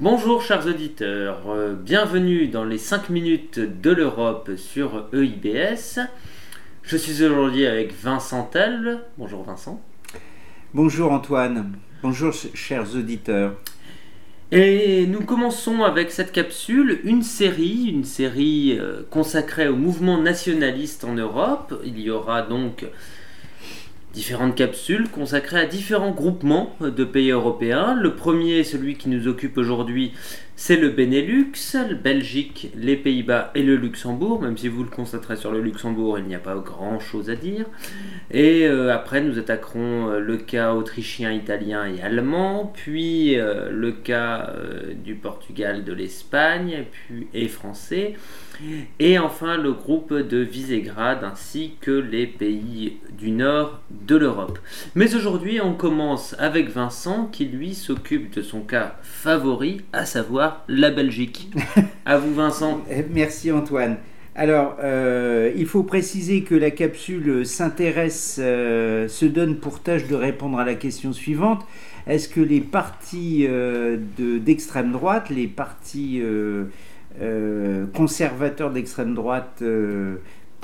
Bonjour chers auditeurs, euh, bienvenue dans les 5 minutes de l'Europe sur EIBS. Je suis aujourd'hui avec Vincent Tell. Bonjour Vincent. Bonjour Antoine, bonjour chers auditeurs. Et nous commençons avec cette capsule une série, une série euh, consacrée au mouvement nationaliste en Europe. Il y aura donc différentes capsules consacrées à différents groupements de pays européens. Le premier, celui qui nous occupe aujourd'hui, c'est le Benelux, la Belgique, les Pays-Bas et le Luxembourg, même si vous le constaterez sur le Luxembourg, il n'y a pas grand-chose à dire. Et euh, après, nous attaquerons euh, le cas autrichien, italien et allemand, puis euh, le cas du Portugal, de l'Espagne puis, et français, et enfin le groupe de Visegrad ainsi que les pays du nord de l'Europe. Mais aujourd'hui, on commence avec Vincent qui lui s'occupe de son cas favori, à savoir la Belgique. à vous Vincent. Eh, merci Antoine. Alors, euh, il faut préciser que la capsule s'intéresse, euh, se donne pour tâche de répondre à la question suivante. Est-ce que les partis euh, d'extrême droite, les partis conservateurs d'extrême droite,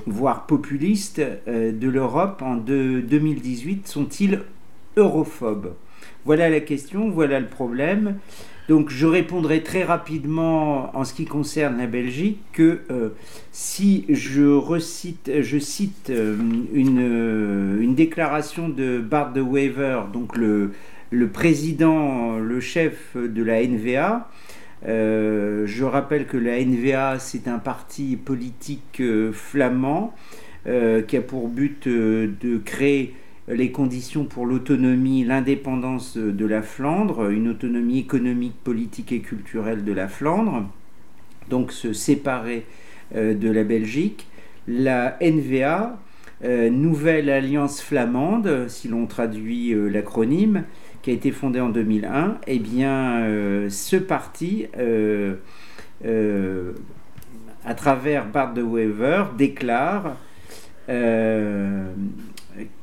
voire populistes de l'Europe en 2018 sont-ils europhobes? Voilà la question, voilà le problème. Donc je répondrai très rapidement en ce qui concerne la Belgique que euh, si je recite, je cite euh, euh, une, déclaration de Bart de Wever, donc le, le, président, le chef de la NVA, je rappelle que la NVA c'est un parti politique flamand qui a pour but de créer les conditions pour l'autonomie, l'indépendance de la Flandre, une autonomie économique, politique et culturelle de la Flandre, donc se séparer euh, de la Belgique. La NVA, euh, Nouvelle Alliance Flamande, si l'on traduit euh, l'acronyme, qui a été fondée en 2001, eh bien, ce parti, à travers Bart de Wever, déclare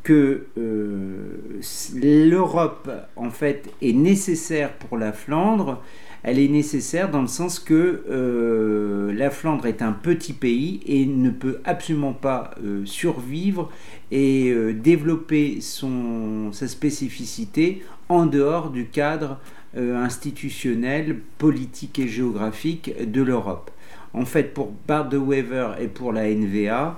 que euh, l'Europe, en fait, est nécessaire pour la Flandre. Elle est nécessaire dans le sens que euh, la Flandre est un petit pays et ne peut absolument pas euh, survivre et développer son, sa spécificité en dehors du cadre institutionnel, politique et géographique de l'Europe. En fait, pour Bart de Wever et pour la NVA,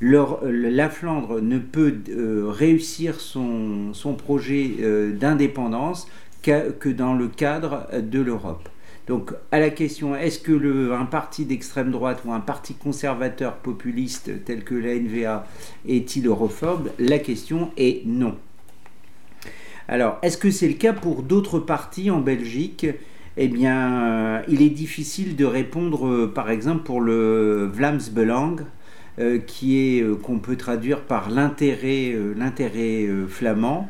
la Flandre ne peut euh, réussir son, projet euh, d'indépendance que dans le cadre de l'Europe. Donc à la question est-ce que un parti d'extrême droite ou un parti conservateur populiste tel que la NVA est-il europhobe? La question est non. Alors est-ce que c'est le cas pour d'autres partis en Belgique? Eh bien, euh, il est difficile de répondre, par exemple, pour le Vlaams Belang, euh, qui est euh, qu'on peut traduire par euh, l'intérêt flamand.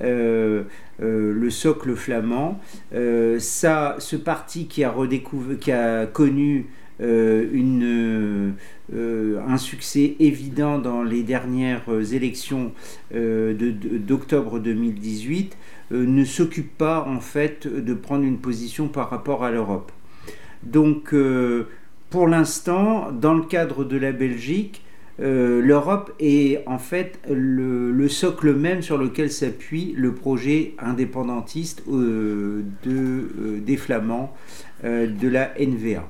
Le socle flamand. ça, ce parti qui a, connu un succès évident dans les dernières élections d'octobre 2018 ne s'occupe pas en fait de prendre une position par rapport à l'Europe. Donc pour l'instant, dans le cadre de la Belgique, euh, l'Europe est en fait le, socle même sur lequel s'appuie le projet indépendantiste euh, euh, des Flamands de la NVA.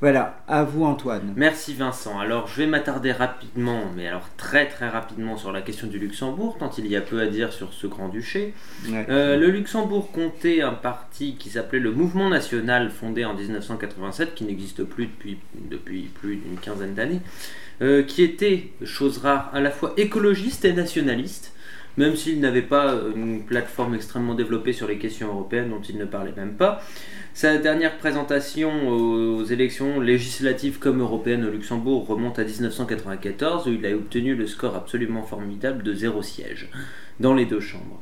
Voilà, à vous Antoine. Merci Vincent. Alors je vais m'attarder rapidement, mais alors très très rapidement sur la question du Luxembourg, tant il y a peu à dire sur ce grand-duché. Euh, le Luxembourg comptait un parti qui s'appelait le Mouvement National, fondé en 1987, qui n'existe plus depuis, depuis plus d'une quinzaine d'années, euh, qui était, chose rare, à la fois écologiste et nationaliste même s'il n'avait pas une plateforme extrêmement développée sur les questions européennes dont il ne parlait même pas. Sa dernière présentation aux élections législatives comme européennes au Luxembourg remonte à 1994 où il a obtenu le score absolument formidable de zéro siège dans les deux chambres.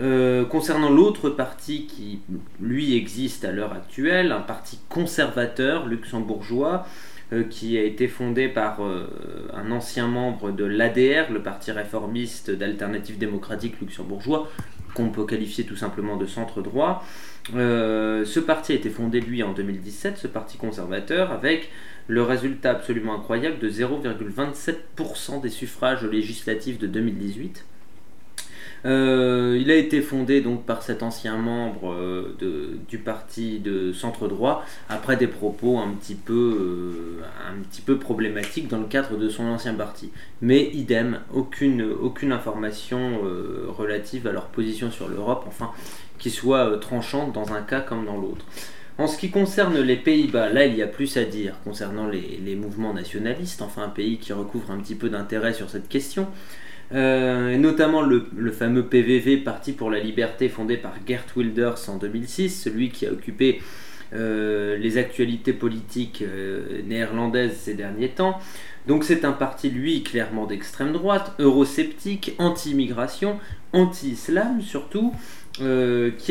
Euh, concernant l'autre parti qui, lui, existe à l'heure actuelle, un parti conservateur luxembourgeois, euh, qui a été fondé par euh, un ancien membre de l'ADR, le parti réformiste d'alternative démocratique luxembourgeois, qu'on peut qualifier tout simplement de centre droit. ce parti a été fondé, lui, en 2017, ce parti conservateur, avec le résultat absolument incroyable de 0,27% des suffrages législatifs de 2018. Euh, il a été fondé donc par cet ancien membre euh, du parti de centre droit après des propos un petit peu euh, un petit peu problématiques dans le cadre de son ancien parti. Mais idem, aucune aucune information relative à leur position sur l'Europe, enfin qui soit tranchante dans un cas comme dans l'autre. En ce qui concerne les Pays-Bas, là il y a plus à dire concernant les, les mouvements nationalistes, enfin un pays qui recouvre un petit peu d'intérêt sur cette question. Euh, notamment le, fameux PVV, Parti pour la liberté, fondé par Gert Wilders en 2006, celui qui a occupé euh, les actualités politiques euh, néerlandaises ces derniers temps. Donc c'est un parti, lui, clairement d'extrême droite, eurosceptique, anti-immigration, anti-islam surtout, qui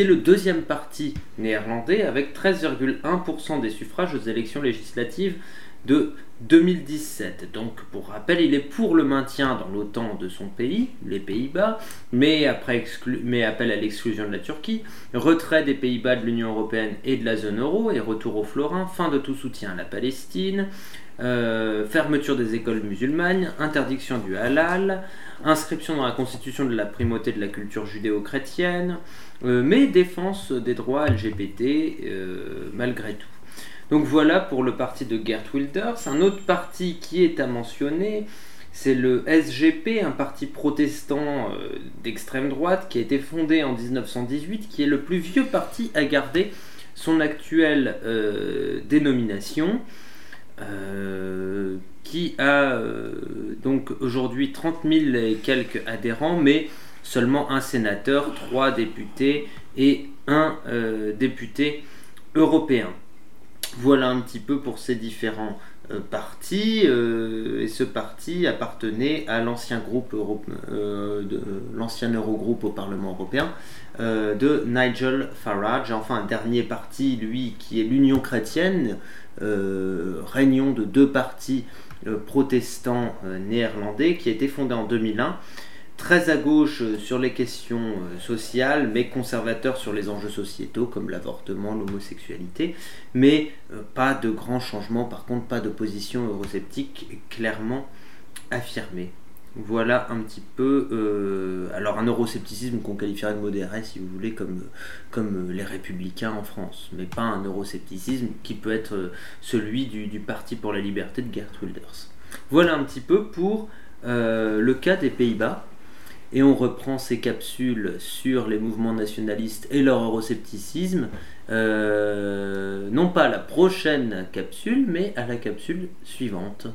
est le deuxième parti néerlandais avec 13,1% des suffrages aux élections législatives de 2017. Donc, pour rappel, il est pour le maintien dans l'OTAN de son pays, les Pays-Bas, mais, après mais appelle à l'exclusion de la Turquie, retrait des Pays-Bas de l'Union européenne et de la zone euro et retour au florin, fin de tout soutien à la Palestine, euh, fermeture des écoles musulmanes, interdiction du halal, inscription dans la constitution de la primauté de la culture judéo-chrétienne, euh, mais défense des droits LGBT euh, malgré tout. Donc voilà pour le parti de Gert Wilders. Un autre parti qui est à mentionner, c'est le SGP, un parti protestant euh, d'extrême droite qui a été fondé en 1918, qui est le plus vieux parti à garder son actuelle euh, dénomination, euh, qui a donc aujourd'hui 30 000 et quelques adhérents, mais seulement un sénateur, trois députés et un député européen. Voilà un petit peu pour ces différents euh, partis. Euh, et ce parti appartenait à l'ancien groupe euh, l'ancien Eurogroupe au Parlement européen de Nigel Farage. Enfin, un dernier parti, lui, qui est l'Union chrétienne, réunion de deux partis protestants néerlandais, qui a été fondé en 2001 très à gauche euh, sur les questions euh, sociales, mais conservateur sur les enjeux sociétaux comme l'avortement, l'homosexualité, mais euh, pas de grands changements, par contre pas de position eurosceptique clairement affirmée. Voilà un petit peu, alors un euroscepticisme qu'on qualifierait de modéré si vous voulez, comme, comme les républicains en France, mais pas un euroscepticisme qui peut être celui du, Parti pour la liberté de Gert Wilders. Voilà un petit peu pour le cas des Pays-Bas et on reprend ces capsules sur les mouvements nationalistes et leur euroscepticisme, euh, non pas à la prochaine capsule, mais à la capsule suivante.